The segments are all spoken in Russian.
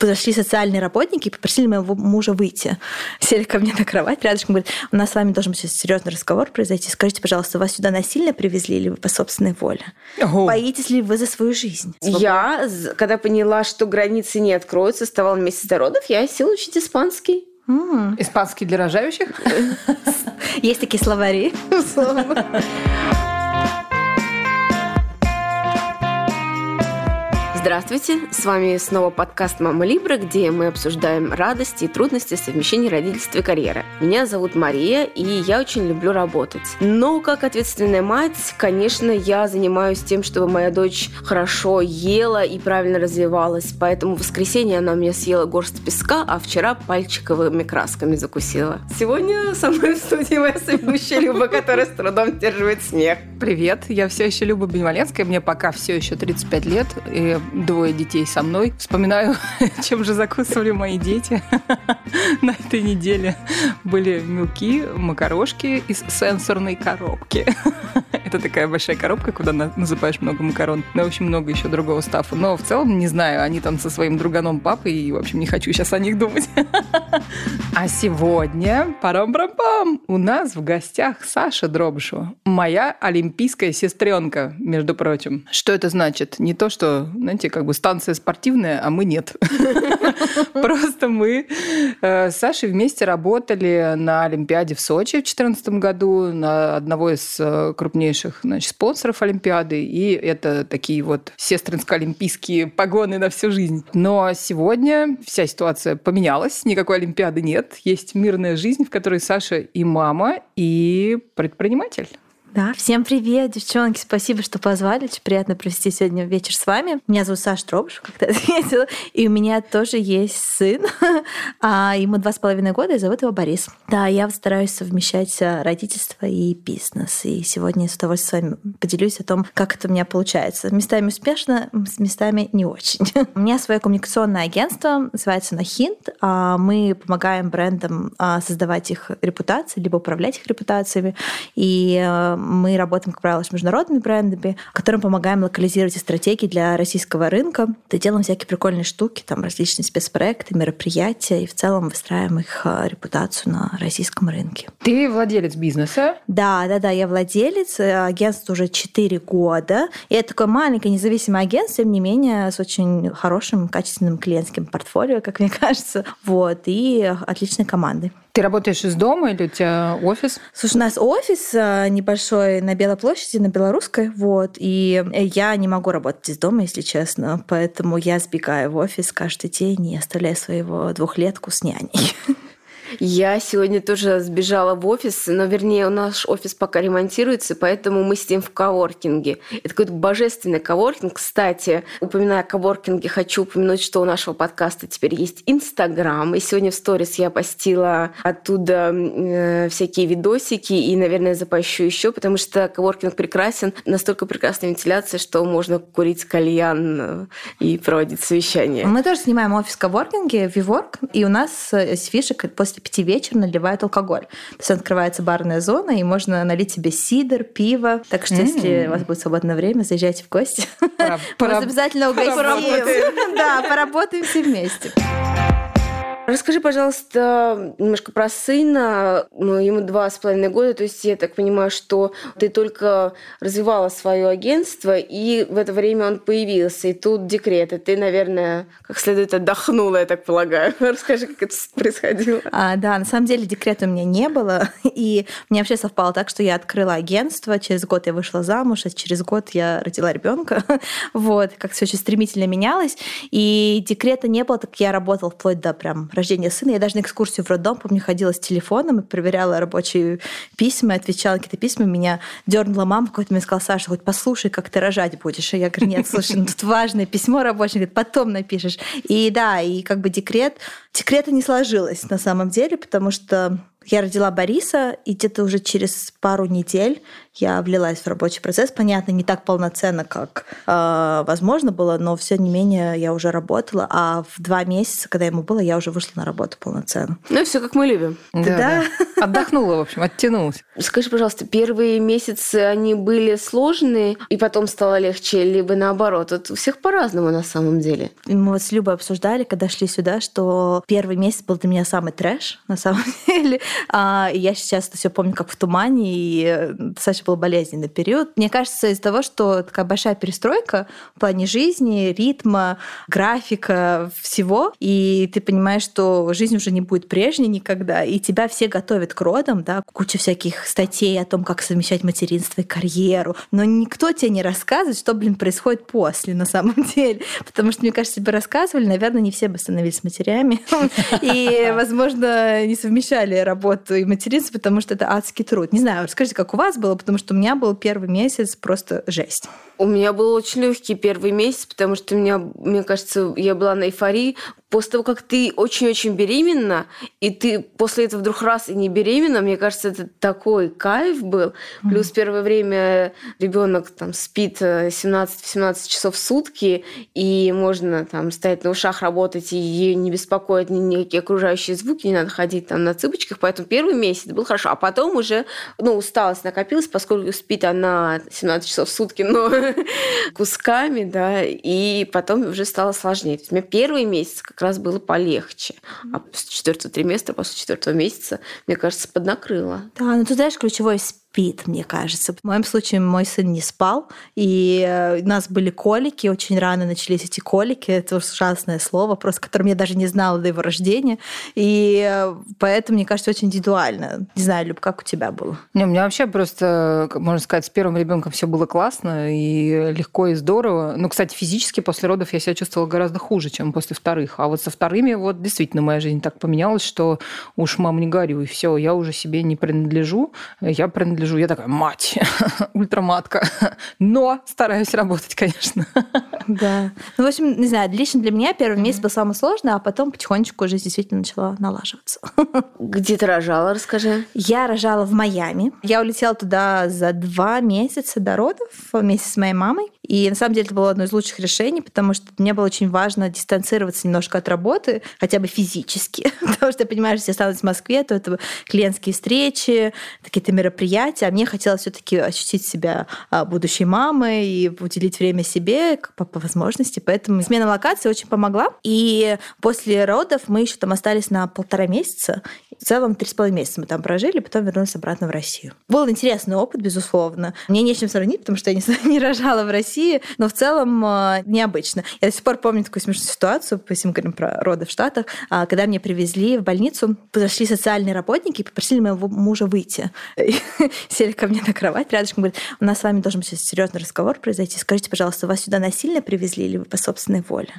подошли социальные работники и попросили моего мужа выйти. Сели ко мне на кровать рядышком, говорят, у нас с вами должен быть серьезный разговор произойти. Скажите, пожалуйста, вас сюда насильно привезли или вы по собственной воле? Ого. Боитесь ли вы за свою жизнь? Свободу? Я, когда поняла, что границы не откроются, оставала месяц до родов, я села учить испанский. Испанский для рожающих? Есть такие словари. Здравствуйте, с вами снова подкаст «Мама Либра», где мы обсуждаем радости и трудности совмещения родительства и карьеры. Меня зовут Мария, и я очень люблю работать. Но как ответственная мать, конечно, я занимаюсь тем, чтобы моя дочь хорошо ела и правильно развивалась, поэтому в воскресенье она у меня съела горсть песка, а вчера пальчиковыми красками закусила. Сегодня со мной в студии моя соведущая Люба, которая с трудом сдерживает смех. Привет, я все еще Люба Беневаленская, мне пока все еще 35 лет, и двое детей со мной. Вспоминаю, чем же закусывали мои дети на этой неделе. Были мелки, макарошки из сенсорной коробки. Это такая большая коробка, куда насыпаешь много макарон. Ну, в общем, много еще другого стафа. Но в целом, не знаю, они там со своим друганом папой, и, в общем, не хочу сейчас о них думать. А сегодня, парам-парам-пам, у нас в гостях Саша Дробышу, моя олимпийская сестренка, между прочим. Что это значит? Не то, что, знаете, как бы станция спортивная, а мы нет. Просто мы э, с Сашей вместе работали на Олимпиаде в Сочи в 2014 году, на одного из э, крупнейших значит, спонсоров Олимпиады. И это такие вот сестринско-олимпийские погоны на всю жизнь. Но сегодня вся ситуация поменялась, никакой Олимпиады нет. Есть мирная жизнь, в которой Саша и мама, и предприниматель. Да, всем привет, девчонки, спасибо, что позвали. Очень приятно провести сегодня вечер с вами. Меня зовут Саша Тробыш, как ты ответила, и у меня тоже есть сын, а ему два с половиной года, и зовут его Борис. Да, я стараюсь совмещать э, родительство и бизнес, и сегодня с удовольствием с вами поделюсь о том, как это у меня получается. Местами успешно, с местами не очень. У меня свое коммуникационное агентство, называется Нахинт. А мы помогаем брендам а, создавать их репутации, либо управлять их репутациями, и э, мы работаем, как правило, с международными брендами, которым помогаем локализировать стратегии для российского рынка. Да делаем всякие прикольные штуки, там различные спецпроекты, мероприятия, и в целом выстраиваем их э, репутацию на российском рынке. Ты владелец бизнеса? Да, да, да, я владелец. Э, агентство уже 4 года. И это такое маленькое независимое агентство, тем не менее, с очень хорошим, качественным клиентским портфолио, как мне кажется. Вот, и отличной командой. Ты работаешь из дома или у тебя офис? Слушай, у нас офис э, небольшой на Белой площади, на Белорусской, вот, и я не могу работать из дома, если честно, поэтому я сбегаю в офис каждый день и оставляю своего двухлетку с няней. Я сегодня тоже сбежала в офис, но, вернее, наш офис пока ремонтируется, поэтому мы сидим в коворкинге. Это какой-то божественный коворкинг. Кстати, упоминая о коворкинге, хочу упомянуть, что у нашего подкаста теперь есть Инстаграм. И сегодня в сторис я постила оттуда э, всякие видосики и, наверное, запощу еще, потому что коворкинг прекрасен. Настолько прекрасная вентиляция, что можно курить кальян э, и проводить совещания. Мы тоже снимаем офис коворкинге, Виворк, и у нас с фишек после после пяти вечера наливают алкоголь. То есть открывается барная зона, и можно налить себе сидр, пиво. Так что, mm-hmm. если у вас будет свободное время, заезжайте в гости. Пора... обязательно угостим. Да, поработаем все вместе. Расскажи, пожалуйста, немножко про сына. Ну, ему два с половиной года, то есть я так понимаю, что ты только развивала свое агентство, и в это время он появился, и тут декрет, и ты, наверное, как следует отдохнула, я так полагаю. Расскажи, как это происходило. А, да, на самом деле декрета у меня не было, и мне вообще совпало так, что я открыла агентство, через год я вышла замуж, а через год я родила ребенка. Вот, как все очень стремительно менялось, и декрета не было, так я работала вплоть до прям рождения сына. Я даже на экскурсию в роддом, помню, ходила с телефоном и проверяла рабочие письма, отвечала на какие-то письма. Меня дернула мама какой-то, мне сказала, Саша, хоть послушай, как ты рожать будешь. И я говорю, нет, слушай, ну тут важное письмо рабочее, говорит, потом напишешь. И да, и как бы декрет, декрета не сложилось на самом деле, потому что я родила Бориса, и где-то уже через пару недель я влилась в рабочий процесс. Понятно, не так полноценно, как э, возможно было, но все не менее я уже работала. А в два месяца, когда ему было, я уже вышла на работу полноценно. Ну, все как мы любим. Да. да. Отдохнула, в общем, оттянулась. Скажи, пожалуйста, первые месяцы они были сложные, и потом стало легче, либо наоборот? Вот у всех по-разному на самом деле. Мы вот с Любой обсуждали, когда шли сюда, что первый месяц был для меня самый трэш, на самом деле. А я сейчас это все помню как в тумане, и достаточно был болезненный период. Мне кажется, из-за того, что такая большая перестройка в плане жизни, ритма, графика, всего, и ты понимаешь, что жизнь уже не будет прежней никогда, и тебя все готовят к родам, да, куча всяких статей о том, как совмещать материнство и карьеру, но никто тебе не рассказывает, что, блин, происходит после на самом деле. Потому что, мне кажется, бы рассказывали, наверное, не все бы становились матерями. И, возможно, не совмещали работу и материнство, потому что это адский труд. Не знаю, расскажите, как у вас было, потому что у меня был первый месяц просто жесть. У меня был очень легкий первый месяц, потому что у меня, мне кажется, я была на эйфории. После того, как ты очень-очень беременна, и ты после этого вдруг раз и не беременна, мне кажется, это такой кайф был. Плюс первое время ребенок там спит 17-18 э, часов в сутки, и можно там стоять на ушах, работать, и ее не беспокоят никакие окружающие звуки, не надо ходить там на цыпочках. Поэтому первый месяц был хорошо. А потом уже, ну, усталость накопилась, поскольку спит она 17 часов в сутки, но кусками, да, и потом уже стало сложнее. То есть у меня первый месяц как раз было полегче, а после четвертого триместра, после четвертого месяца, мне кажется, поднакрыло. Да, ну ты знаешь, ключевой спит, мне кажется. В моем случае мой сын не спал, и э, у нас были колики, очень рано начались эти колики, это ужасное слово, просто которым я даже не знала до его рождения, и э, поэтому, мне кажется, очень индивидуально. Не знаю, Люб, как у тебя было? Не, у меня вообще просто, можно сказать, с первым ребенком все было классно и легко и здорово. Ну, кстати, физически после родов я себя чувствовала гораздо хуже, чем после вторых. А вот со вторыми вот действительно моя жизнь так поменялась, что уж мам не горюй, все, я уже себе не принадлежу, я принадлежу гляжу, я такая, мать, ультраматка. Но стараюсь работать, конечно. Да. Ну, в общем, не знаю, лично для меня первый месяц был самый сложный, а потом потихонечку жизнь действительно начала налаживаться. Где ты рожала, расскажи. Я рожала в Майами. Я улетела туда за два месяца до родов вместе с моей мамой. И на самом деле это было одно из лучших решений, потому что мне было очень важно дистанцироваться немножко от работы, хотя бы физически. потому что я понимаю, что если останусь в Москве, то это клиентские встречи, какие-то мероприятия. А мне хотелось все таки ощутить себя а, будущей мамой и уделить время себе по, по возможности. Поэтому смена локации очень помогла. И после родов мы еще там остались на полтора месяца. В целом три с половиной месяца мы там прожили, потом вернулись обратно в Россию. Был интересный опыт, безусловно. Мне нечем сравнить, потому что я не, не рожала в России, но в целом э, необычно. Я до сих пор помню такую смешную ситуацию, если мы говорим про роды в Штатах, а, когда мне привезли в больницу, подошли социальные работники и попросили моего мужа выйти. Сели ко мне на кровать рядышком, говорят, у нас с вами должен сейчас серьезный разговор произойти. Скажите, пожалуйста, вас сюда насильно привезли или вы по собственной воле?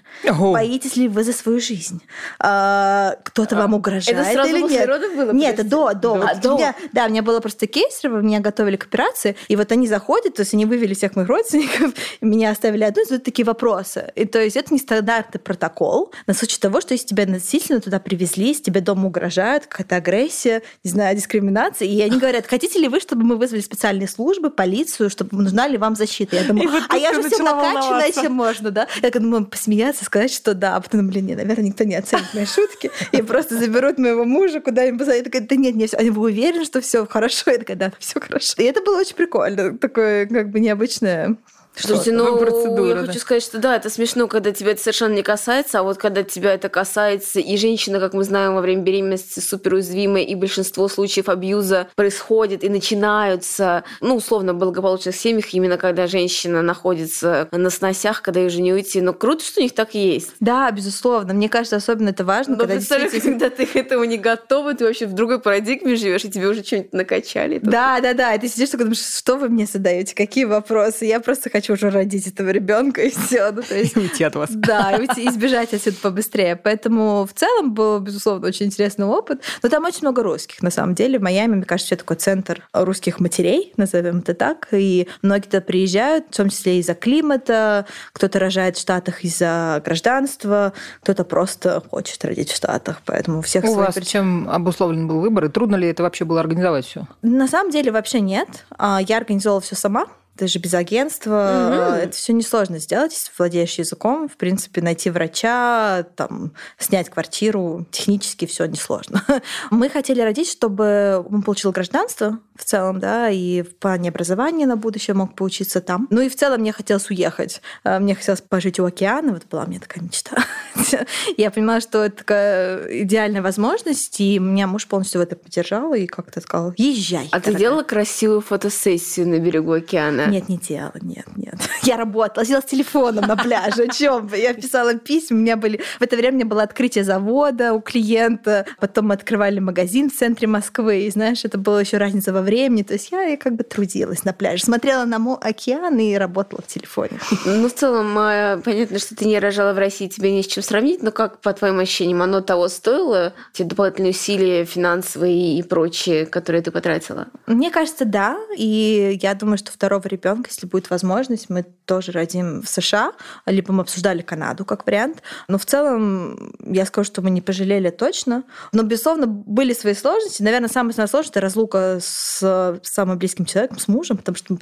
Боитесь ли вы за свою жизнь? А, кто-то вам угрожает или нет? родов было? Нет, это до, до. А, до. Меня, да, у меня было просто кейс, меня готовили к операции, и вот они заходят, то есть они вывели всех моих родственников, меня оставили одну, задают такие вопросы. И то есть это не стандартный протокол на случай того, что если тебя насильственно туда привезли, если тебе дома угрожают, какая-то агрессия, не знаю, дискриминация, и они говорят, хотите ли вы, чтобы мы вызвали специальные службы, полицию, чтобы нужна ли вам защита? Я думаю, вот а я же все накачанная, чем можно, да? Я думаю, посмеяться, сказать, что да, а потом, блин, нет, наверное, никто не оценит мои шутки, и просто заберут моего мужа куда куда-нибудь. Я такая, да нет, нет, они вы уверены, что все хорошо? Я такая, да, все хорошо. И это было очень прикольно, такое как бы необычное Слушайте, ну, процедура, я да. хочу сказать, что да, это смешно, когда тебя это совершенно не касается, а вот когда тебя это касается, и женщина, как мы знаем, во время беременности супер уязвимая, и большинство случаев абьюза происходит и начинаются, ну, условно, в благополучных семьях, именно когда женщина находится на сносях, когда ей уже не уйти. Но круто, что у них так есть. Да, безусловно. Мне кажется, особенно это важно, Но когда действительно... когда ты к этому не готова, ты вообще в другой парадигме живешь, и тебе уже что-нибудь накачали. Да, да, да. И ты сидишь такой думаешь, что вы мне задаете, какие вопросы? Я просто хочу хочу уже родить этого ребенка и все. Ну, то есть, и уйти от вас. Да, и уйти, избежать отсюда побыстрее. Поэтому в целом был, безусловно, очень интересный опыт. Но там очень много русских, на самом деле. В Майами, мне кажется, это такой центр русских матерей, назовем это так. И многие туда приезжают, в том числе из-за климата, кто-то рожает в Штатах из-за гражданства, кто-то просто хочет родить в Штатах. Поэтому у всех У вас причин... чем обусловлен был выбор? И трудно ли это вообще было организовать все? На самом деле вообще нет. А, я организовала все сама. Ты же без агентства. Mm-hmm. Это все несложно сделать, если владеешь языком. В принципе, найти врача, там, снять квартиру, технически все несложно. Мы хотели родить, чтобы он получил гражданство в целом, да, и в плане образования на будущее мог поучиться там. Ну и в целом мне хотелось уехать. А, мне хотелось пожить у океана, вот была у меня такая мечта. Я понимала, что это такая идеальная возможность, и меня муж полностью в это поддержал и как-то сказал, езжай. А ты делала красивую фотосессию на берегу океана? Нет, не делала, нет, нет. Я работала, сидела с телефоном на пляже. О чем? Я писала письма, у меня были... В это время у меня было открытие завода у клиента, потом мы открывали магазин в центре Москвы, и знаешь, это было еще разница во времени, то есть я как бы трудилась на пляже, смотрела на океан и работала в телефоне. Ну, в целом, а, понятно, что ты не рожала в России, тебе не с чем сравнить, но как, по твоим ощущениям, оно того стоило? Те дополнительные усилия финансовые и прочие, которые ты потратила? Мне кажется, да. И я думаю, что второго ребенка, если будет возможность, мы тоже родим в США, либо мы обсуждали Канаду как вариант. Но в целом я скажу, что мы не пожалели точно. Но, безусловно, были свои сложности. Наверное, самая сложность – это разлука с самым близким человеком, с мужем, потому что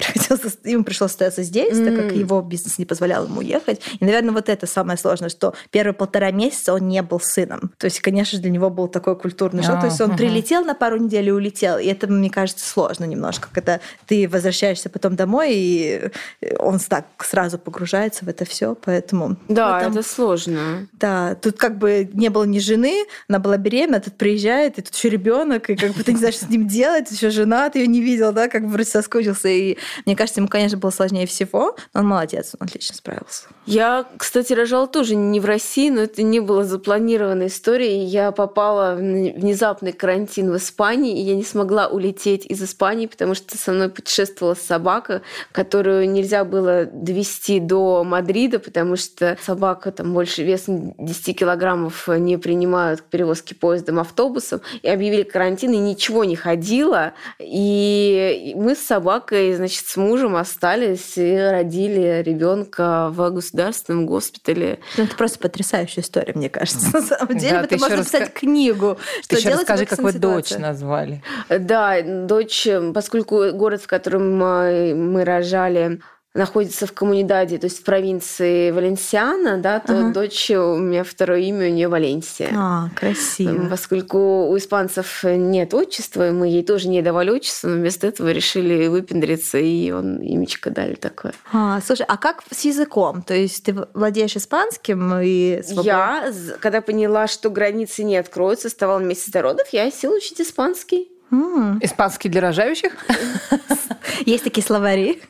ему пришлось остаться здесь, mm. так как его бизнес не позволял ему уехать. И, наверное, вот это самое сложное, что первые полтора месяца он не был сыном. То есть, конечно же, для него был такой культурный шок. То есть он прилетел на пару недель и улетел. И это, мне кажется, сложно немножко, когда ты возвращаешься потом домой, и он так сразу погружается в это все, поэтому... Да, этом, это сложно. Да, тут как бы не было ни жены, она была беременна, тут приезжает, и тут еще ребенок, и как бы ты не знаешь, что с ним делать, еще жена, ты ее не видел, да, как бы вроде соскучился. И мне кажется, ему, конечно, было сложнее всего, но он молодец, он отлично справился. Я, кстати, рожала тоже не в России, но это не было запланированной историей. Я попала в внезапный карантин в Испании, и я не смогла улететь из Испании, потому что со мной путешествовала собака, которую нельзя было довести до Мадрида, потому что собака там больше весом 10 килограммов не принимают к перевозке поездом, автобусом. И объявили карантин, и ничего не ходило. И мы с собакой, значит, с мужем остались и родили ребенка в государственном госпитале. Ну, это просто потрясающая история, мне кажется. На самом деле, да, это можно раска... написать книгу. Ты еще расскажи, как вы дочь назвали. Да, дочь, поскольку город, в котором мы рожали, находится в коммунидаде, то есть в провинции Валенсиана, да, то ага. дочь у меня второе имя у нее Валенсия. А, красиво. Поскольку у испанцев нет отчества, мы ей тоже не давали отчество, но вместо этого решили выпендриться, и он имечко дали такое. А, слушай, а как с языком? То есть ты владеешь испанским и свободно? Я, когда поняла, что границы не откроются, оставала месяц до родов, я села учить испанский. Mm. Испанский для рожающих? Есть такие словари.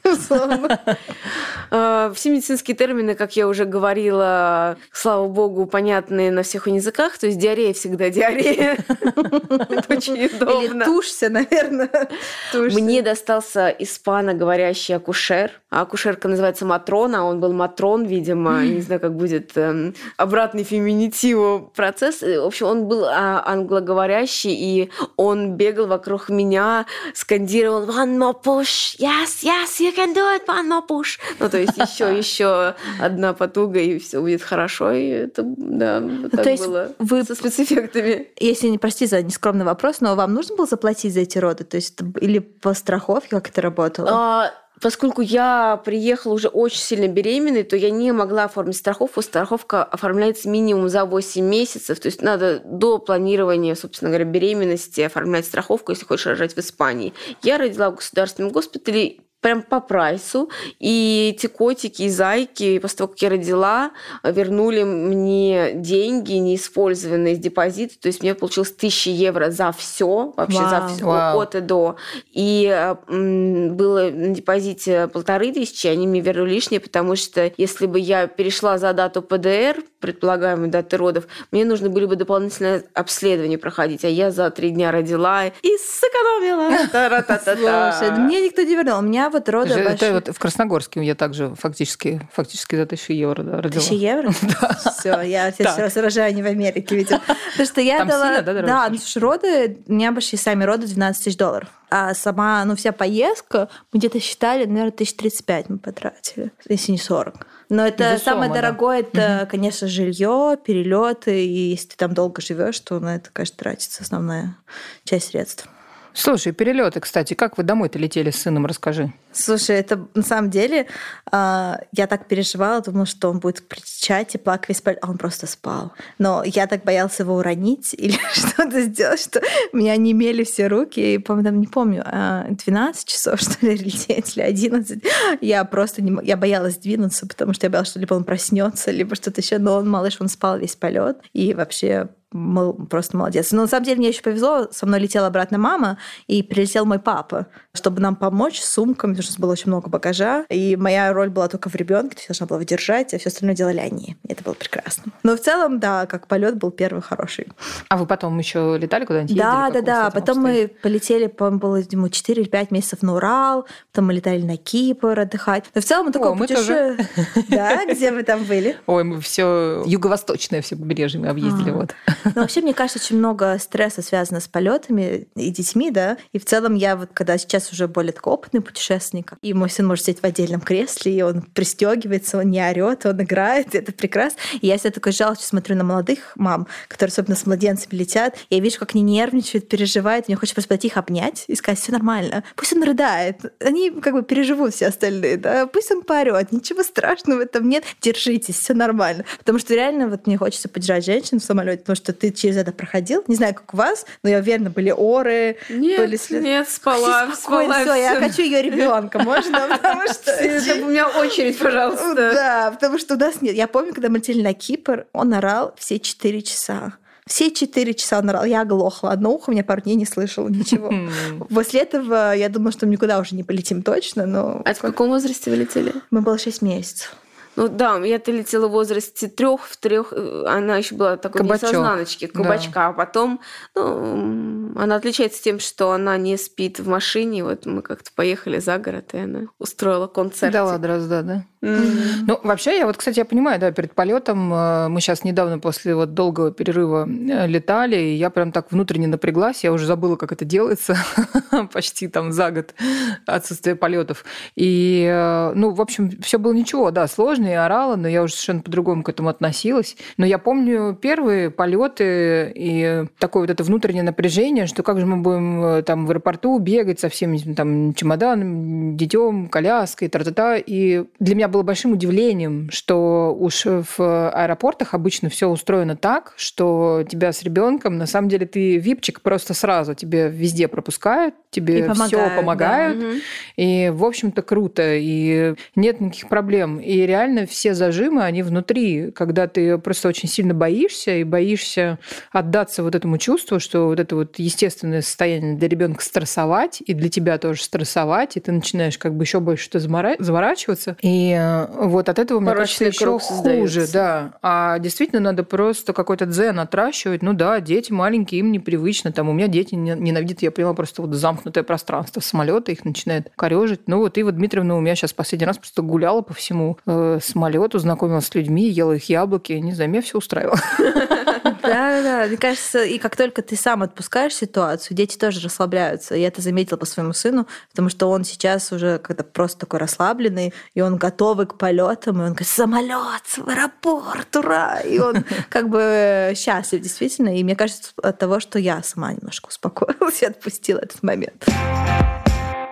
А, все медицинские термины, как я уже говорила, слава богу, понятные на всех языках. То есть диарея всегда диарея. Это очень удобно. Или тушься, наверное. Мне достался испаноговорящий акушер. А акушерка называется Матрона, а он был Матрон, видимо. Не знаю, как будет эм, обратный феминитиву процесс. В общем, он был а, англоговорящий, и он бегал вокруг меня, скандировал «One more push! Yes, yes, you can do it! One more push!» Ну, то есть еще, еще одна потуга, и все будет хорошо. И это, да, вот так то есть было вы, со спецэффектами. Если, не прости за нескромный вопрос, но вам нужно было заплатить за эти роды? То есть или по страховке, как это работало? А, Поскольку я приехала уже очень сильно беременной, то я не могла оформить страховку. Страховка оформляется минимум за 8 месяцев. То есть надо до планирования, собственно говоря, беременности оформлять страховку, если хочешь рожать в Испании. Я родила в государственном госпитале прям по прайсу. И эти котики и зайки, после того, как я родила, вернули мне деньги, неиспользованные из депозита. То есть мне получилось 1000 евро за все, вообще Вау. за все, Вау. от и до. И было на депозите полторы тысячи, они мне вернули лишнее, потому что если бы я перешла за дату ПДР, предполагаемой даты родов, мне нужно были бы дополнительное обследование проходить, а я за три дня родила и сэкономила. Слушай, мне никто не вернул. У меня вот роды Это большие... вот в Красногорске я также фактически, фактически за тысячу евро да, родила. Тысяча евро? Да. Все, я сейчас рожаю не в Америке, видимо. Потому что я дала... Да, ну, слушай, роды, у меня обошли сами роды 12 тысяч долларов. А сама, ну, вся поездка, мы где-то считали, наверное, тысяч тридцать пять мы потратили, если не 40. Но это Безусловно, самое дорогое, да. это, угу. конечно, жилье, перелеты, и если ты там долго живешь, то на это, конечно, тратится основная часть средств. Слушай, перелеты, кстати, как вы домой-то летели с сыном, расскажи. Слушай, это на самом деле а, я так переживала, думала, что он будет кричать и плакать весь а он просто спал. Но я так боялась его уронить или что-то сделать, что меня не имели все руки. И, помню, там, не помню, 12 а, часов, что ли, лететь, или 11. Я просто не, я боялась двинуться, потому что я боялась, что либо он проснется, либо что-то еще. Но он, малыш, он спал весь полет. И вообще просто молодец. Но на самом деле мне еще повезло, со мной летела обратно мама, и прилетел мой папа, чтобы нам помочь с сумками, потому что было очень много багажа. И моя роль была только в ребенке, то есть должна была выдержать, а все остальное делали они. И это было прекрасно. Но в целом, да, как полет был первый хороший. А вы потом еще летали куда-нибудь? Да, да, да. Потом мы полетели, по-моему, было ему 4 или 5 месяцев на Урал, потом мы летали на Кипр отдыхать. Но в целом мы такое путешествие. Да, где вы там были? Ой, мы все юго-восточное все побережье мы объездили. Вот. Но вообще, мне кажется, очень много стресса связано с полетами и детьми, да. И в целом я вот, когда сейчас уже более такой опытный путешественник, и мой сын может сидеть в отдельном кресле, и он пристегивается, он не орет, он играет, это прекрасно. И я себя такой жалко смотрю на молодых мам, которые особенно с младенцами летят, я вижу, как они нервничают, переживают, мне хочется просто их обнять и сказать, все нормально. Пусть он рыдает, они как бы переживут все остальные, да, пусть он поорет, ничего страшного в этом нет, держитесь, все нормально. Потому что реально вот мне хочется поддержать женщин в самолете, потому что ты через это проходил. Не знаю, как у вас, но я уверена, были оры. Нет, были след... нет, спала, спала. Все, я хочу ее ребенка, можно? Потому что... У меня очередь, пожалуйста. Да, потому что у нас нет. Я помню, когда мы летели на Кипр, он орал все четыре часа. Все четыре часа он орал. Я оглохла. Одно ухо меня пару дней не слышало ничего. После этого я думала, что мы никуда уже не полетим точно, но... А в каком возрасте вы летели? Мы было шесть месяцев. Ну да, я-то летела в возрасте трех, в трех, э, она еще была такой Кабачок. несознаночки, кабачка, да. а потом, ну, она отличается тем, что она не спит в машине, вот мы как-то поехали за город, и она устроила концерт. Дала дрозда, да? Ну, вообще, я вот, кстати, я понимаю, да, перед полетом э, мы сейчас недавно после вот долгого перерыва э, летали, и я прям так внутренне напряглась, я уже забыла, как это делается, почти там за год отсутствия полетов. И, э, ну, в общем, все было ничего, да, сложно, и орала, но я уже совершенно по-другому к этому относилась. Но я помню первые полеты и такое вот это внутреннее напряжение, что как же мы будем там в аэропорту бегать со всеми там чемоданом, детем, коляской, тра-та-та. И для меня было большим удивлением, что уж в аэропортах обычно все устроено так, что тебя с ребенком, на самом деле ты випчик просто сразу тебе везде пропускают, тебе все помогают. Да. И, в общем-то, круто. И нет никаких проблем. И реально все зажимы, они внутри, когда ты просто очень сильно боишься и боишься отдаться вот этому чувству, что вот это вот естественное состояние для ребенка стрессовать, и для тебя тоже стрессовать, и ты начинаешь как бы еще больше что заворачиваться. И Э, вот от этого, мне кажется, еще хуже, да. А действительно надо просто какой-то дзен отращивать. Ну да, дети маленькие, им непривычно. Там у меня дети ненавидят, я поняла, просто вот замкнутое пространство самолета, их начинает корежить. Ну вот Ива Дмитриевна у меня сейчас последний раз просто гуляла по всему э, самолету, знакомилась с людьми, ела их яблоки. Не знаю, меня все устраивало. Да, да, мне кажется, и как только ты сам отпускаешь ситуацию, дети тоже расслабляются. Я это заметила по своему сыну, потому что он сейчас уже когда просто такой расслабленный, и он готовый к полетам, и он говорит, самолет в аэропорт, ура! И он как бы счастлив действительно. И мне кажется, от того, что я сама немножко успокоилась и отпустила этот момент.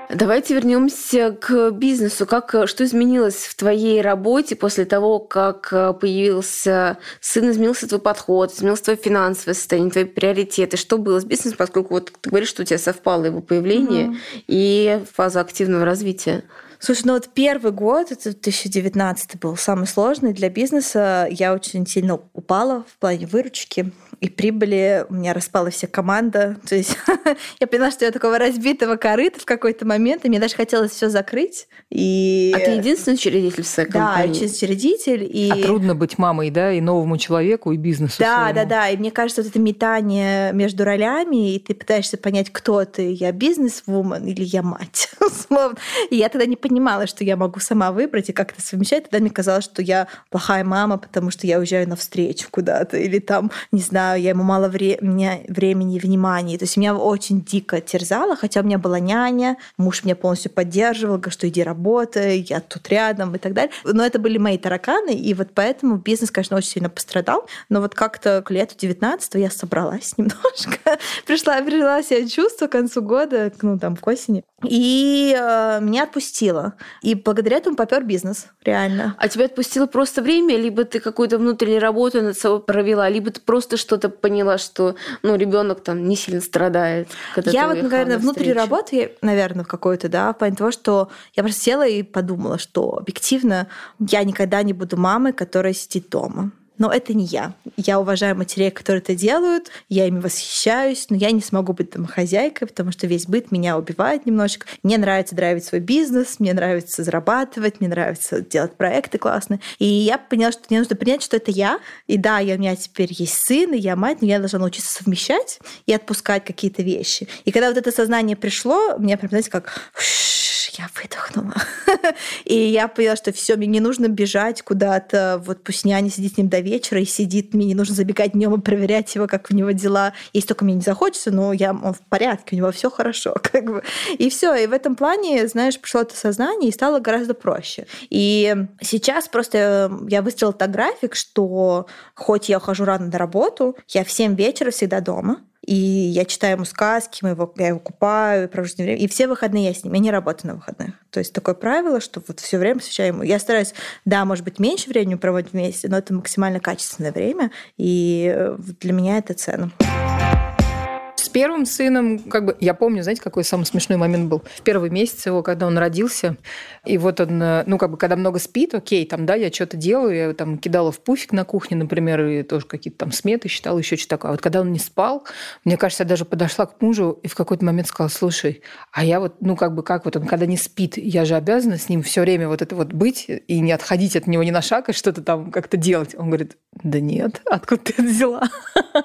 Давайте вернемся к бизнесу. Как, что изменилось в твоей работе после того, как появился сын, изменился твой подход, изменился твое финансовое состояние, твои приоритеты? Что было с бизнесом, поскольку вот ты говоришь, что у тебя совпало его появление угу. и фаза активного развития? Слушай, ну вот первый год, это 2019 был самый сложный для бизнеса. Я очень сильно упала в плане выручки и прибыли. У меня распала вся команда. То есть я поняла, что я такого разбитого корыта в какой-то момент, и мне даже хотелось все закрыть. И... А ты единственный учредитель в своей компании? Да, учредитель. И... А трудно быть мамой, да, и новому человеку, и бизнесу Да, своему. да, да. И мне кажется, вот это метание между ролями, и ты пытаешься понять, кто ты. Я бизнес-вумен или я мать, условно. И я тогда не понимала, что я могу сама выбрать и как-то совмещать. Тогда мне казалось, что я плохая мама, потому что я уезжаю на встречу куда-то. Или там, не знаю, я ему мало вре- меня времени и внимания. То есть меня очень дико терзало, хотя у меня была няня, муж меня полностью поддерживал, говорил, что иди работай, я тут рядом и так далее. Но это были мои тараканы, и вот поэтому бизнес, конечно, очень сильно пострадал. Но вот как-то к лету 19 я собралась немножко. Пришла, пережила себе чувство к концу года, ну там к осени. И э, меня отпустило. И благодаря этому попер бизнес, реально. А тебя отпустило просто время, либо ты какую-то внутреннюю работу над собой провела, либо ты просто что-то поняла, что ну, ребенок там не сильно страдает. Я вот, наверное, внутри работы, наверное, в какой-то, да, в плане того, что я просто села и подумала, что объективно я никогда не буду мамой, которая сидит дома. Но это не я. Я уважаю матерей, которые это делают, я ими восхищаюсь, но я не смогу быть домохозяйкой, потому что весь быт меня убивает немножечко. Мне нравится драйвить свой бизнес, мне нравится зарабатывать, мне нравится делать проекты классные. И я поняла, что мне нужно принять, что это я. И да, у меня теперь есть сын, и я мать, но я должна научиться совмещать и отпускать какие-то вещи. И когда вот это сознание пришло, мне прям, знаете, как я выдохнула. и я поняла, что все, мне не нужно бежать куда-то, вот пусть няня сидит с ним до вечера и сидит, мне не нужно забегать днем и проверять его, как у него дела. Если только мне не захочется, но я, он в порядке, у него все хорошо. Как бы. И все. И в этом плане, знаешь, пришло это сознание и стало гораздо проще. И сейчас просто я выстроила так график, что хоть я ухожу рано на работу, я в 7 вечера всегда дома. И я читаю ему сказки, мы его, я его купаю, провожу с ним время. И все выходные я с ним. Я не работаю на выходных. То есть такое правило, что вот все время посвящаю ему. Я стараюсь, да, может быть, меньше времени проводить вместе, но это максимально качественное время. И э, для меня это ценно первым сыном, как бы, я помню, знаете, какой самый смешной момент был? В первый месяц его, когда он родился, и вот он, э, ну, как бы, когда много спит, окей, там, да, я что-то делаю, я там кидала в пуфик на кухне, например, и тоже какие-то там сметы считала, еще что-то такое. А вот когда он не спал, мне кажется, я даже подошла к мужу и в какой-то момент сказала, слушай, а я вот, ну, как бы, как вот он, когда не спит, я же обязана с ним все время вот это вот быть и не отходить от него ни на шаг и что-то там как-то делать. Он говорит, да нет, откуда ты это взяла?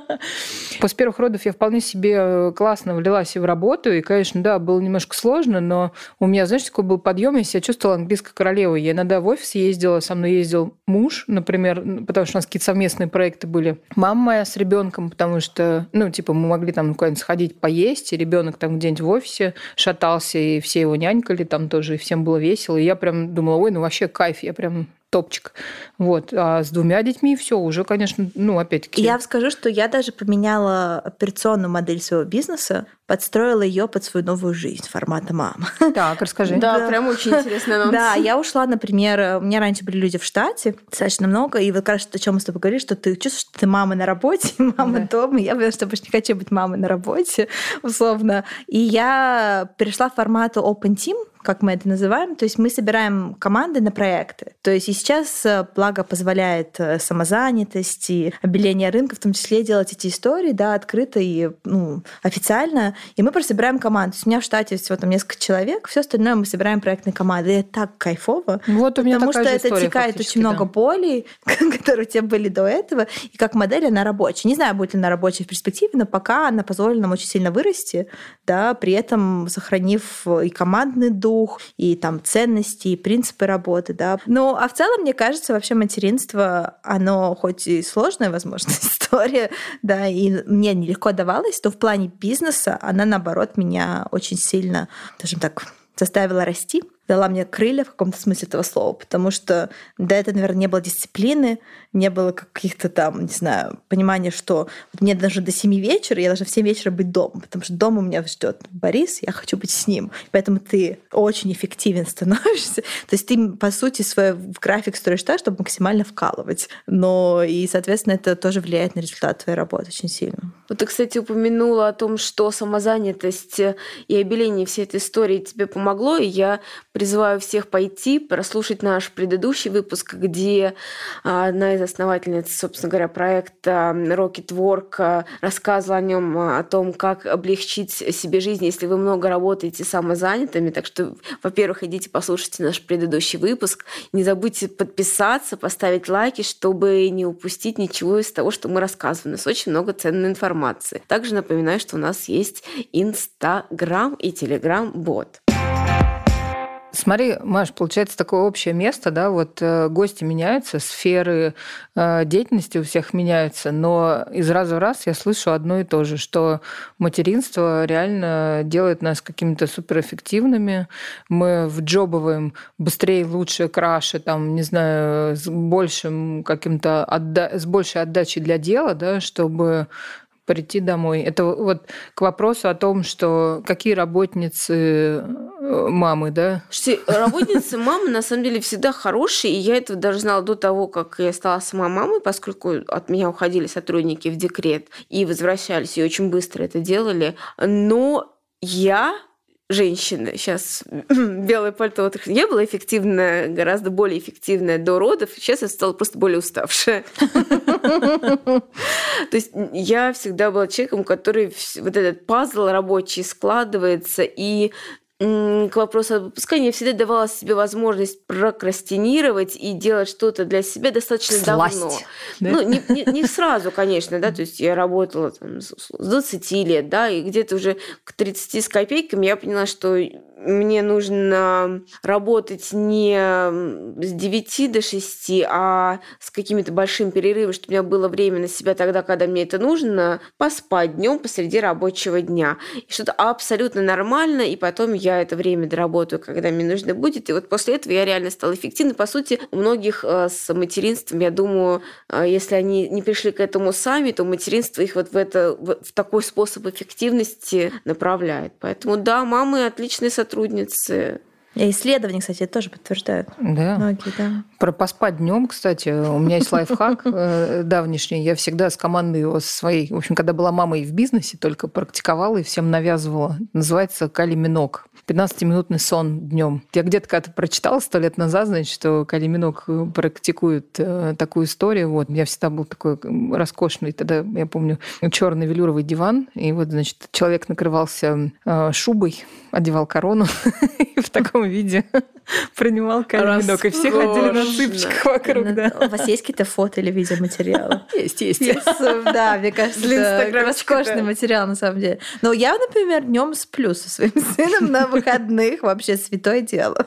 После первых родов я вполне себе Классно влилась в работу, и, конечно, да, было немножко сложно, но у меня, знаешь, такой был подъем, я себя чувствовала английской королевой. Я иногда в офис ездила, со мной ездил муж, например, потому что у нас какие-то совместные проекты были. Мама моя с ребенком, потому что, ну, типа, мы могли там куда-нибудь сходить поесть, и ребенок там где-нибудь в офисе шатался, и все его нянькали там тоже, и всем было весело. И я прям думала, ой, ну вообще кайф, я прям топчик. Вот. А с двумя детьми все уже, конечно, ну, опять-таки. Я скажу, что я даже поменяла операционную модель своего бизнеса, подстроила ее под свою новую жизнь формата мама. Так, расскажи. Да, да. прям очень интересно. Да, я ушла, например, у меня раньше были люди в штате, достаточно много, и вот как раз о чем мы с тобой говорили, что ты чувствуешь, что ты мама на работе, мама да. дома. Я поняла, что больше не хочу быть мамой на работе, условно. И я перешла в формату Open Team, как мы это называем. То есть мы собираем команды на проекты. То есть и сейчас, э, благо, позволяет э, самозанятость и обеление рынка, в том числе делать эти истории, да, открыто и ну, официально. И мы просто собираем команду. У меня в штате всего там несколько человек, все остальное мы собираем проектные команды. И это так кайфово. Вот у меня Потому что это история, текает очень да. много боли, которые у тебя были до этого. И как модель она рабочая. Не знаю, будет ли она рабочая в перспективе, но пока она позволила нам очень сильно вырасти, да, при этом сохранив и командный дух, дух, и там ценности, и принципы работы, да. Ну, а в целом, мне кажется, вообще материнство, оно хоть и сложная, возможно, история, да, и мне нелегко давалось, то в плане бизнеса она, наоборот, меня очень сильно, скажем так, заставила расти дала мне крылья в каком-то смысле этого слова, потому что до этого, наверное, не было дисциплины, не было каких-то там, не знаю, понимания, что мне даже до 7 вечера, я должна в 7 вечера быть дома, потому что дома меня ждет Борис, я хочу быть с ним. Поэтому ты очень эффективен становишься. То есть ты, по сути, свой график строишь так, чтобы максимально вкалывать. Но и, соответственно, это тоже влияет на результат твоей работы очень сильно. Вот ты, кстати, упомянула о том, что самозанятость и обеление всей этой истории тебе помогло, и я Призываю всех пойти, прослушать наш предыдущий выпуск, где а, одна из основательниц, собственно говоря, проекта Rocket Work а, рассказывала о нем, а, о том, как облегчить себе жизнь, если вы много работаете самозанятыми. Так что, во-первых, идите послушайте наш предыдущий выпуск. Не забудьте подписаться, поставить лайки, чтобы не упустить ничего из того, что мы рассказываем. У нас очень много ценной информации. Также напоминаю, что у нас есть Инстаграм и Телеграм-бот. Смотри, Маш, получается такое общее место, да, вот э, гости меняются, сферы э, деятельности у всех меняются, но из раза в раз я слышу одно и то же, что материнство реально делает нас какими-то суперэффективными, мы вджобываем быстрее, лучше, краше, там, не знаю, с большим каким-то отда... с большей отдачей для дела, да, чтобы прийти домой. Это вот к вопросу о том, что какие работницы мамы, да? Слушайте, работницы мамы на самом деле всегда хорошие, и я это даже знала до того, как я стала сама мамой, поскольку от меня уходили сотрудники в декрет и возвращались, и очень быстро это делали. Но я женщина, сейчас белое пальто, вот, я была эффективная, гораздо более эффективная до родов, сейчас я стала просто более уставшая. То есть я всегда была человеком, который вот этот пазл рабочий складывается, и к вопросу об отпускании я всегда давала себе возможность прокрастинировать и делать что-то для себя достаточно Сласть, давно. да? Ну, не, не, не сразу, конечно, да, то есть я работала там, с 20 лет, да, и где-то уже к 30 с копейками я поняла, что мне нужно работать не с 9 до 6, а с какими-то большими перерывами, чтобы у меня было время на себя тогда, когда мне это нужно, поспать днем посреди рабочего дня. Что-то абсолютно нормально, и потом я это время доработаю, когда мне нужно будет. И вот после этого я реально стала эффективной. По сути, у многих э, с материнством, я думаю, э, если они не пришли к этому сами, то материнство их вот в, это, в такой способ эффективности направляет. Поэтому да, мамы отличные сотрудницы. И исследования, кстати, это тоже подтверждают. Да. Многие, да. Про поспать днем, кстати, у меня есть лайфхак э, давнишний. Я всегда с командой своей, в общем, когда была мамой в бизнесе, только практиковала и всем навязывала. Называется калиминок. 15-минутный сон днем. Я где-то когда-то прочитала сто лет назад, значит, что Калиминок практикует э, такую историю. Вот. У меня всегда был такой роскошный, тогда, я помню, черный велюровый диван. И вот, значит, человек накрывался э, шубой, одевал корону в таком виде принимал калиминок. И все ходили на цыпочках вокруг. Да. У вас есть какие-то фото или видеоматериалы? Есть, есть. Да, мне кажется, это роскошный материал на самом деле. Но я, например, днем сплю со своим сыном на выходных. Вообще святое дело.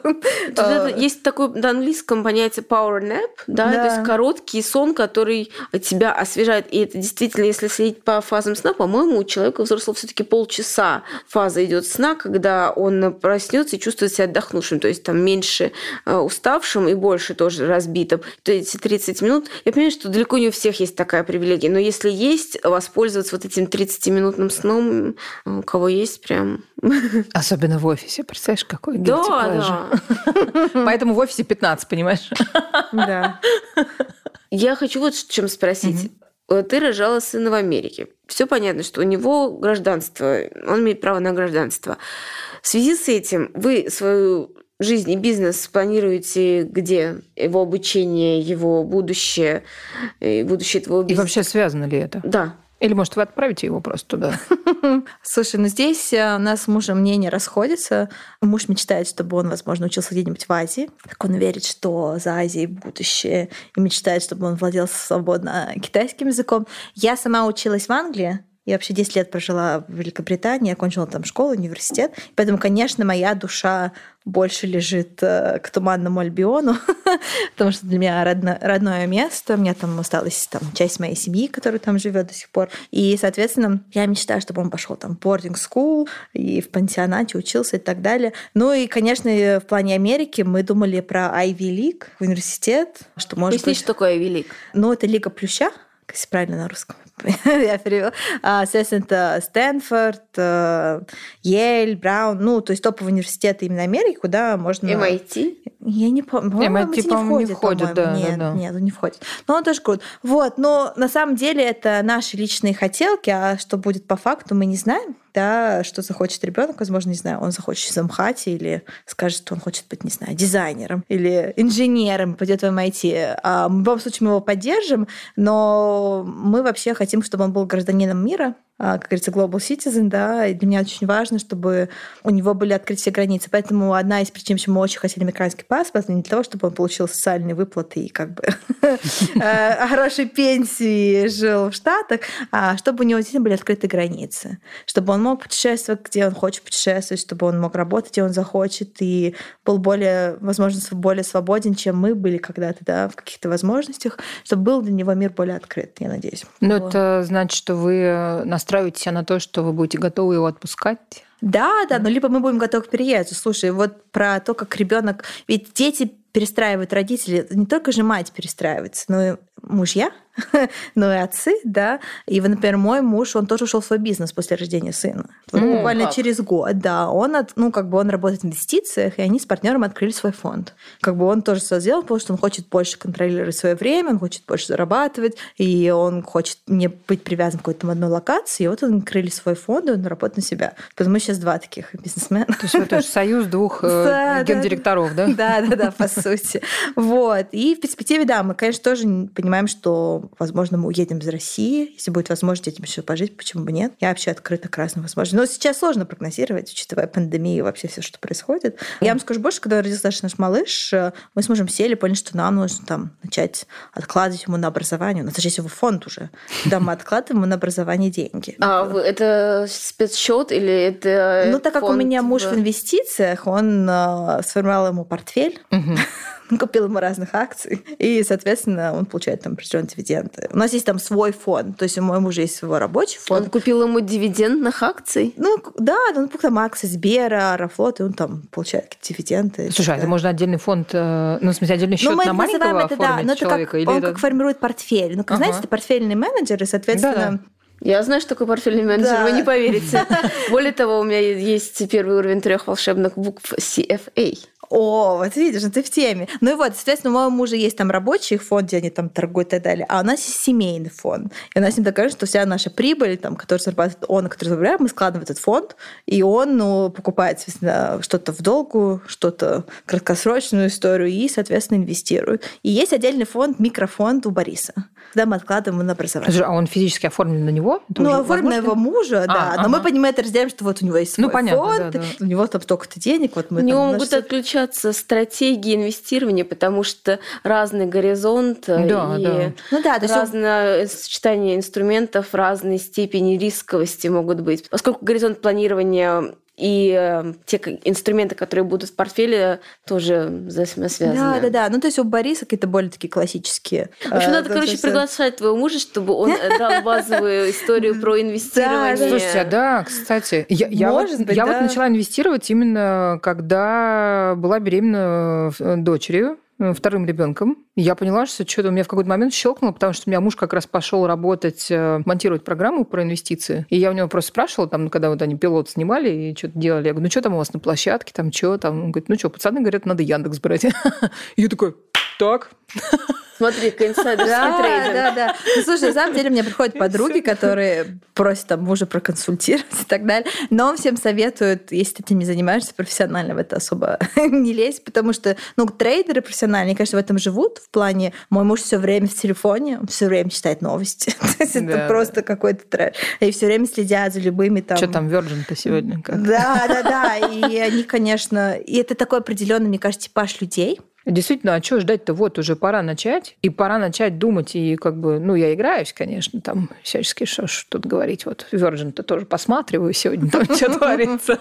А. Есть такое на английском понятие power nap, да, то есть короткий сон, который тебя освежает. И это действительно, если следить по фазам сна, по-моему, у человека взрослого все-таки полчаса фаза идет сна, когда он проснется и чувствует себя отдохнувшим. То есть там меньше э, уставшим и больше тоже разбитым. То эти 30 минут, я понимаю, что далеко не у всех есть такая привилегия, но если есть, воспользоваться вот этим 30-минутным сном, у кого есть, прям... Особенно в офисе, представляешь, какой Да, да. Поэтому в офисе 15, понимаешь? Да. Я хочу вот чем спросить. Ты рожала сына в Америке. Все понятно, что у него гражданство, он имеет право на гражданство. В связи с этим вы свою жизнь и бизнес планируете где? Его обучение, его будущее, будущее этого бизнеса? И вообще связано ли это? Да. Или, может, вы отправите его просто туда? Слушай, ну здесь э, у нас с мужем мнение расходится. Муж мечтает, чтобы он, возможно, учился где-нибудь в Азии. Так он верит, что за Азией будущее. И мечтает, чтобы он владел свободно китайским языком. Я сама училась в Англии, я вообще 10 лет прожила в Великобритании, окончила там школу, университет. Поэтому, конечно, моя душа больше лежит э, к Туманному Альбиону, потому что для меня родно, родное место. У меня там осталась там, часть моей семьи, которая там живет до сих пор. И, соответственно, я мечтаю, чтобы он пошел там в boarding school и в пансионате учился и так далее. Ну и, конечно, в плане Америки мы думали про Ivy League, университет, что может Поясни, быть... что такое Ivy League? Ну, это Лига Плюща, если правильно на русском я перевела. А, Стэнфорд, э, Йель, Браун, ну, то есть топовые университеты именно Америки, куда можно... MIT? Я не помню. По-моему, по-моему, не входит, да, нет, да, да. Нет, он не входит. Но он тоже крут. Вот, но на самом деле это наши личные хотелки, а что будет по факту, мы не знаем да, что захочет ребенок, возможно, не знаю, он захочет в МХАТе или скажет, что он хочет быть, не знаю, дизайнером или инженером, пойдет в MIT. А в любом случае мы его поддержим, но мы вообще хотим, чтобы он был гражданином мира, как говорится, global citizen, да, и для меня очень важно, чтобы у него были открыты все границы. Поэтому одна из причин, почему мы очень хотели американский паспорт, не для того, чтобы он получил социальные выплаты и как бы э, хорошей пенсии жил в Штатах, а чтобы у него действительно были открыты границы, чтобы он мог путешествовать, где он хочет путешествовать, чтобы он мог работать, где он захочет, и был более, возможно, более свободен, чем мы были когда-то, да, в каких-то возможностях, чтобы был для него мир более открыт, я надеюсь. Ну, это значит, что вы настраиваете себя на то, что вы будете готовы его отпускать? Да, да, но либо мы будем готовы к переезду. Слушай, вот про то, как ребенок, ведь дети перестраивают родители, не только же мать перестраивается, но и мужья, но и отцы, да. И, например, мой муж, он тоже ушел в свой бизнес после рождения сына. Вот mm, буквально как? через год, да. Он, от, ну, как бы он работает в инвестициях, и они с партнером открыли свой фонд. Как бы он тоже все сделал, потому что он хочет больше контролировать свое время, он хочет больше зарабатывать, и он хочет не быть привязан к какой-то одной локации. И вот он открыли свой фонд, и он работает на себя. Потому что сейчас два таких бизнесмена. То есть это союз двух э, гендиректоров, да? Да, да, да, по сути. Вот. И в перспективе, да, мы, конечно, тоже понимаем, что возможно, мы уедем из России. Если будет возможность этим еще пожить, почему бы нет? Я вообще открыта к разным возможностям. Но сейчас сложно прогнозировать, учитывая пандемию и вообще все, что происходит. Я вам скажу больше, когда родился наш малыш, мы с мужем сели, поняли, что нам нужно там начать откладывать ему на образование. У нас есть его фонд уже. Да, мы откладываем ему на образование деньги. А это спецсчет или это Ну, так как у меня муж в инвестициях, он э, сформировал ему портфель. купил ему разных акций, и, соответственно, он получает там определенные дивиденды. У нас есть там свой фонд, то есть у моего мужа есть свой рабочий фонд. Он купил ему дивидендных акций? Ну, да, он купил там акции Сбера, Аэрофлот, и он там получает какие-то дивиденды. Слушай, а это можно отдельный фонд, э, ну, в смысле, отдельный счет ну, на маленького это, да, но это как, или он это... как формирует портфель. Ну, как, ага. знаете, это портфельный менеджер, и, соответственно, да, да. Я знаю, что такое портфельный менеджер, да. вы не поверите. Более того, у меня есть первый уровень трех волшебных букв CFA. О, вот видишь, ну ты в теме. Ну и вот, соответственно, у моего мужа есть там рабочий фонд, где они там торгуют и так далее, а у нас есть семейный фонд. И у нас с ним такая, что вся наша прибыль, там, которую зарабатывает он, который зарабатывает, мы складываем в этот фонд, и он ну, покупает, соответственно, что-то в долгу, что-то краткосрочную историю и, соответственно, инвестирует. И есть отдельный фонд, микрофонд у Бориса, когда мы откладываем на образование. А он физически оформлен на него? Это ну, оформлен на его мужа, а, да. А, но ага. мы понимаем, это разделяем, что вот у него есть ну, свой ну, понятно, фонд, да, да. у него там столько-то денег, вот мы у него могут отключать отличаться стратегии инвестирования, потому что разный горизонт да, и да. Ну, да, то разное сочетание инструментов, разные степени рисковости могут быть. Поскольку горизонт планирования и э, те инструменты, которые будут в портфеле, тоже взаимосвязаны. Да, да, да. Ну, то есть у Бориса какие-то более такие классические. В общем, надо, э, короче, приглашать твоего мужа, чтобы он э, дал базовую историю про инвестирование. Слушайте, а да, кстати, я, вот, я вот начала инвестировать именно когда была беременна дочерью. Э, вторым ребенком. Я поняла, что что-то у меня в какой-то момент щелкнуло, потому что у меня муж как раз пошел работать, э, монтировать программу про инвестиции. И я у него просто спрашивала, там, когда вот они пилот снимали и что-то делали, я говорю, ну что там у вас на площадке, там что там? Он говорит, ну что, пацаны говорят, надо Яндекс брать. Я такой, так. Смотри, инсайдерский да, трейдинг. Да, да, Ну, слушай, на самом деле мне приходят подруги, которые просят там мужа проконсультировать и так далее. Но он всем советует, если ты этим не занимаешься профессионально, в это особо не лезь, потому что, ну, трейдеры профессиональные, конечно, в этом живут. В плане, мой муж все время в телефоне, он все время читает новости. То есть это просто какой-то трэш. И все время следят за любыми там... Что там Virgin-то сегодня? Да, да, да. И они, конечно... И это такой определенный, мне кажется, типаж людей, Действительно, а что ждать-то? Вот уже пора начать. И пора начать думать. И как бы, ну, я играюсь, конечно, там всячески, что ж тут говорить. Вот Virgin-то тоже посматриваю сегодня, там что творится.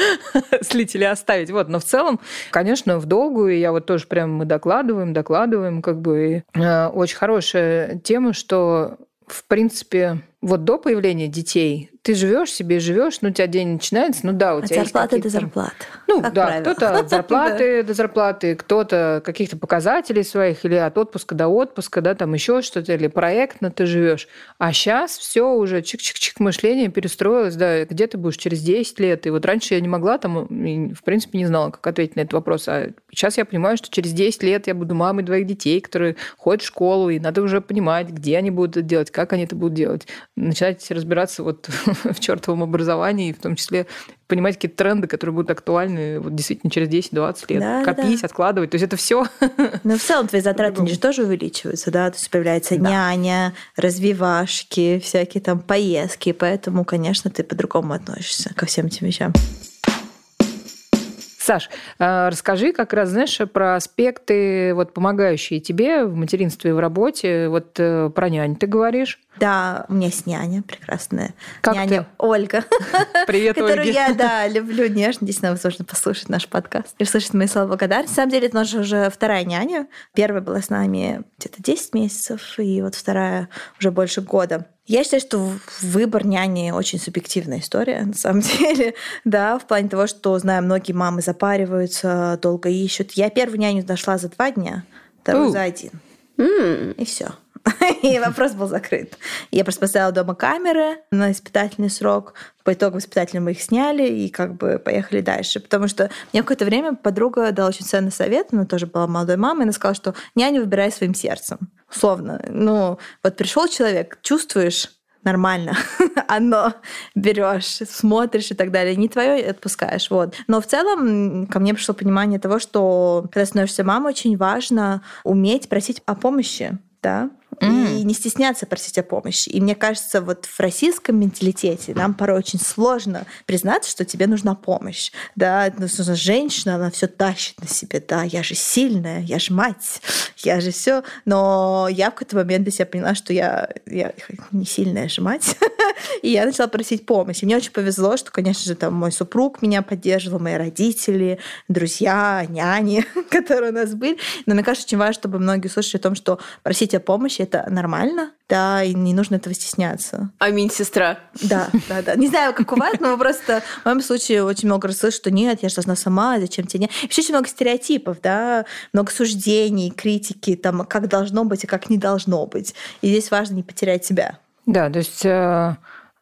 Слить или оставить. Вот, но в целом, конечно, в долгую я вот тоже прям мы докладываем, докладываем, как бы э, очень хорошая тема, что в принципе, вот до появления детей ты живешь себе, живешь, ну у тебя день начинается, ну да, у от тебя зарплаты до зарплаты. Ну как да, кто-то от зарплаты до зарплаты, кто-то каких-то показателей своих, или от отпуска до отпуска, да, там еще что-то, или проектно ты живешь. А сейчас все уже чик-чик-чик мышление перестроилось, да, где ты будешь через 10 лет. И вот раньше я не могла там, в принципе, не знала, как ответить на этот вопрос. А сейчас я понимаю, что через 10 лет я буду мамой двоих детей, которые ходят в школу, и надо уже понимать, где они будут это делать, как они это будут делать. Начинать разбираться вот в чертовом образовании, в том числе понимать какие-то тренды, которые будут актуальны вот действительно через 10-20 лет. Да, Копить, да. откладывать. То есть это все. Но в целом твои затраты же тоже увеличиваются, да? То есть появляется да. няня, развивашки, всякие там поездки. Поэтому, конечно, ты по-другому относишься ко всем этим вещам. Саш, а, расскажи как раз, знаешь, про аспекты, вот, помогающие тебе в материнстве и в работе. Вот э, про нянь ты говоришь. Да, у меня есть няня прекрасная. Как няня ты? Ольга. Привет, Которую Ольги. я, да, люблю нежно. Здесь возможно послушать наш подкаст и услышать мои слова благодарности. На самом деле, это наша уже вторая няня. Первая была с нами где-то 10 месяцев, и вот вторая уже больше года. Я считаю, что выбор няни очень субъективная история, на самом деле, да, в плане того, что, знаю, многие мамы запариваются, долго ищут. Я первую няню нашла за два дня, вторую за один. М, И все. И вопрос был закрыт. Я просто поставила дома камеры на испытательный срок. По итогу испытателя мы их сняли и как бы поехали дальше. Потому что мне какое-то время подруга дала очень ценный совет, она тоже была молодой мамой, она сказала, что няню выбирай своим сердцем. Условно. Ну, вот пришел человек, чувствуешь, нормально, оно берешь, смотришь и так далее, не твое отпускаешь, вот. Но в целом ко мне пришло понимание того, что когда становишься мамой, очень важно уметь просить о помощи, да, и не стесняться просить о помощи. И мне кажется, вот в российском менталитете нам порой очень сложно признаться, что тебе нужна помощь. Да, ну, нужна женщина, она все тащит на себе. Да, я же сильная, я же мать, я же все. Но я в какой-то момент для себя поняла, что я, я не сильная, же мать. И я начала просить помощи. Мне очень повезло, что, конечно же, там мой супруг меня поддерживал, мои родители, друзья, няни, которые у нас были. Но мне кажется, очень важно, чтобы многие услышали о том, что просить о помощи это нормально, да, и не нужно этого стесняться. Аминь, сестра. Да, да, да. Не знаю, как у вас, но просто в моем случае очень много раз слышу, что нет, я же должна сама, зачем тебе не... Вообще очень много стереотипов, да, много суждений, критики, там, как должно быть и как не должно быть. И здесь важно не потерять себя. Да, то есть э,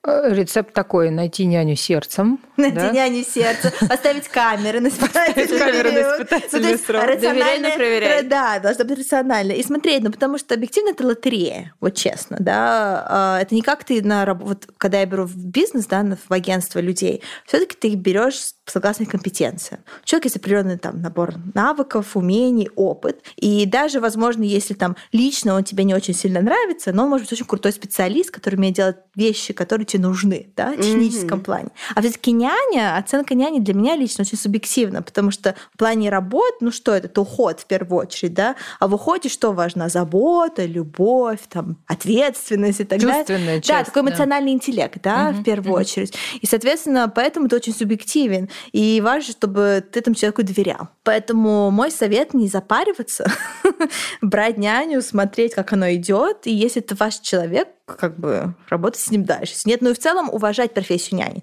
рецепт такой: найти няню сердцем. Найти да? няню сердце, поставить камеры на испытательный камеры на период. испытательный Ну, срок. рационально- Доверяй, но проверяй. Да, должно быть рационально. И смотреть, ну потому что объективно это лотерея, вот честно, да. А, Это не как ты на раб- вот когда я беру в бизнес, да, в агентство людей, все-таки ты их берешь согласно компетенциям. У человека есть определенный там набор навыков, умений, опыт. И даже, возможно, если там лично он тебе не очень сильно нравится, но он может быть очень крутой специалист, который умеет делать вещи, которые тебе нужны, да, в техническом плане. А все-таки няня, оценка няни для меня лично очень субъективна, потому что в плане работ, ну что это? Это уход в первую очередь, да? А в уходе что важно? Забота, любовь, там, ответственность и так далее. Чувственная Да, часть, такой да. эмоциональный интеллект, да, в первую очередь. И, соответственно, поэтому ты очень субъективен. И важно, чтобы ты этому человеку доверял. Поэтому мой совет не запариваться, брать няню, смотреть, как оно идет. И если это ваш человек, как бы работать с ним дальше. Нет, ну и в целом уважать профессию няни.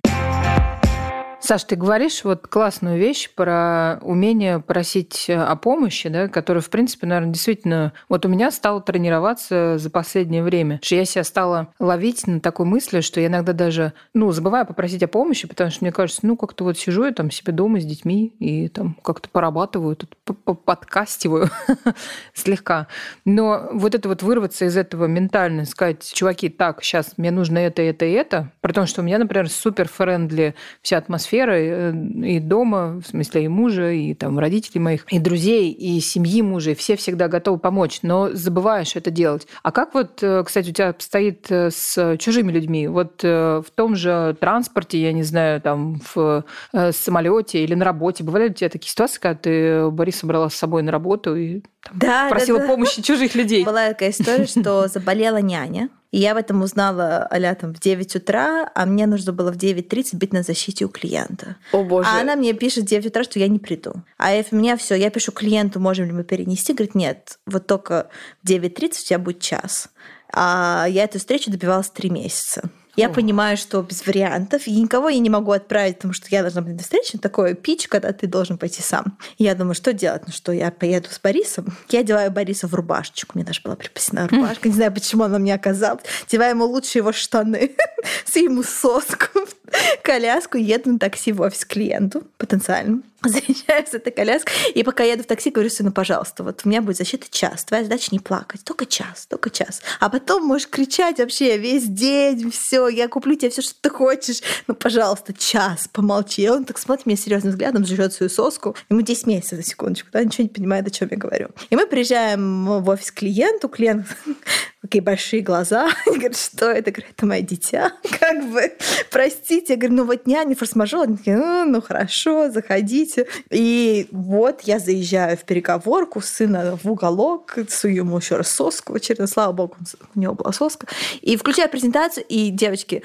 Саш, ты говоришь вот классную вещь про умение просить э, о помощи, да, которая, в принципе, наверное, действительно... Вот у меня стало тренироваться за последнее время. Что я себя стала ловить на такой мысли, что я иногда даже, ну, забываю попросить о помощи, потому что мне кажется, ну, как-то вот сижу я там себе дома с детьми и там как-то порабатываю, тут подкастиваю слегка. Но вот это вот вырваться из этого ментально, сказать, чуваки, так, сейчас мне нужно это, это и это, при том, что у меня, например, супер френдли вся атмосфера э, и дома, в смысле и мужа, и там родителей моих, и друзей, и семьи мужа, и все всегда готовы помочь, но забываешь это делать. А как вот, э, кстати, у тебя обстоит э, с чужими людьми? Вот в том же транспорте, я не знаю, там в самолете или на работе, бывали ли у тебя такие ситуации, когда ты Бориса брала с собой на работу и там, Да, просила да, да. помощи чужих людей? Была такая история, что заболела няня. И я в этом узнала а там в 9 утра, а мне нужно было в 9.30 быть на защите у клиента. О боже. А она мне пишет в 9 утра, что я не приду. А я- у меня все, я пишу клиенту, можем ли мы перенести. Говорит, нет, вот только в 9.30 у тебя будет час. А я эту встречу добивалась три месяца. Я понимаю, что без вариантов, и никого я не могу отправить, потому что я должна быть на встрече. Такой пич, когда ты должен пойти сам. И я думаю, что делать? Ну что, я поеду с Борисом? Я одеваю Бориса в рубашечку. Мне даже была припасена рубашка. Не знаю, почему она мне оказалась. Одеваю ему лучше его штаны. С ему соску. Коляску. Еду на такси в офис клиенту потенциальному. Заезжаю с этой коляской. И пока еду в такси, говорю сыну, пожалуйста, вот у меня будет защита час. Твоя задача не плакать. Только час, только час. А потом можешь кричать вообще весь день, все, я куплю тебе все, что ты хочешь. Ну, пожалуйста, час, помолчи. И он так смотрит меня серьезным взглядом, жрет свою соску. Ему 10 месяцев за секундочку, да, ничего не понимает, о чем я говорю. И мы приезжаем в офис клиенту, клиент такие большие глаза. Они говорят, что это? Говорят, это мое дитя. Как бы, простите. Я говорю, ну вот няня, форс-мажор. Они такие, ну, ну хорошо, заходите. И вот я заезжаю в переговорку, сына в уголок, сую ему еще раз соску. Очередно, слава богу, у него была соска. И включаю презентацию, и девочки,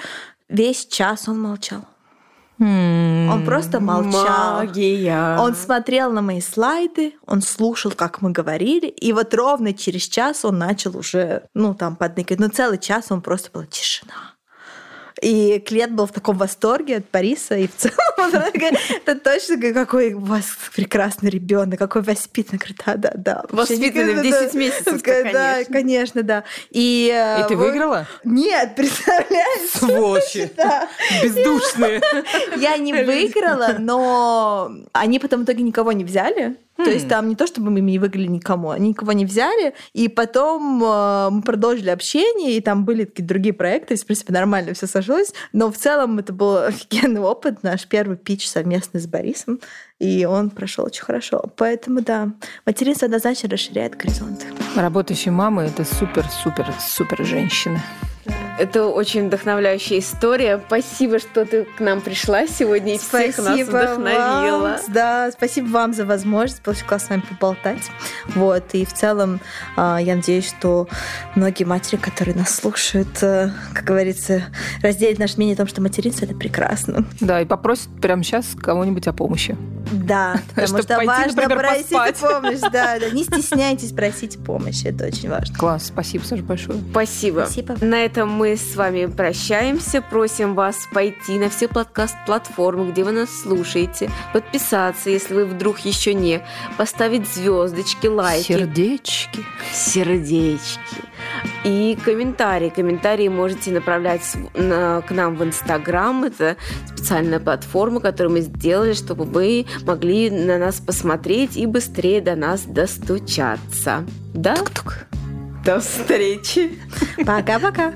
весь час он молчал. Он просто молчал. Магия. Он смотрел на мои слайды, он слушал, как мы говорили, и вот ровно через час он начал уже, ну, там, подныкать. Но целый час он просто была тишина. И клиент был в таком восторге от Бориса, и в целом он это точно какой у вас прекрасный ребенок, какой воспитанный. Говорит, да, да, да. Воспитанный в 10 месяцев, Да, конечно, да. И, и ты выиграла? Нет, представляешь? Сволочи. Бездушные. Я не выиграла, но они потом в итоге никого не взяли. То есть там не то, чтобы мы не выиграли никому, они никого не взяли, и потом э, мы продолжили общение, и там были какие-то другие проекты, и, в принципе, нормально все сошлось, но в целом это был офигенный опыт, наш первый пич совместный с Борисом, и он прошел очень хорошо. Поэтому, да, материнство однозначно расширяет горизонты. Работающие мамы – это супер-супер-супер женщины. Это очень вдохновляющая история. Спасибо, что ты к нам пришла сегодня и спасибо всех нас вдохновила. Вам, да, спасибо вам за возможность. Было очень классно с вами поболтать. Вот. И в целом а, я надеюсь, что многие матери, которые нас слушают, э, как говорится, разделят наше мнение о том, что материнство это прекрасно. Да, и попросят прямо сейчас кого-нибудь о помощи. Да, потому что важно просить помощь. Да, да, не стесняйтесь просить помощи, это очень важно. Класс, спасибо, Саша, большое. Спасибо. Спасибо. На этом мы с вами прощаемся. Просим вас пойти на все подкаст-платформы, где вы нас слушаете, подписаться, если вы вдруг еще не, поставить звездочки, лайки. Сердечки. Сердечки. И комментарии. Комментарии можете направлять к нам в Инстаграм. Это специальная платформа, которую мы сделали, чтобы вы могли на нас посмотреть и быстрее до нас достучаться. Да? Тук-тук. До встречи. Пока-пока.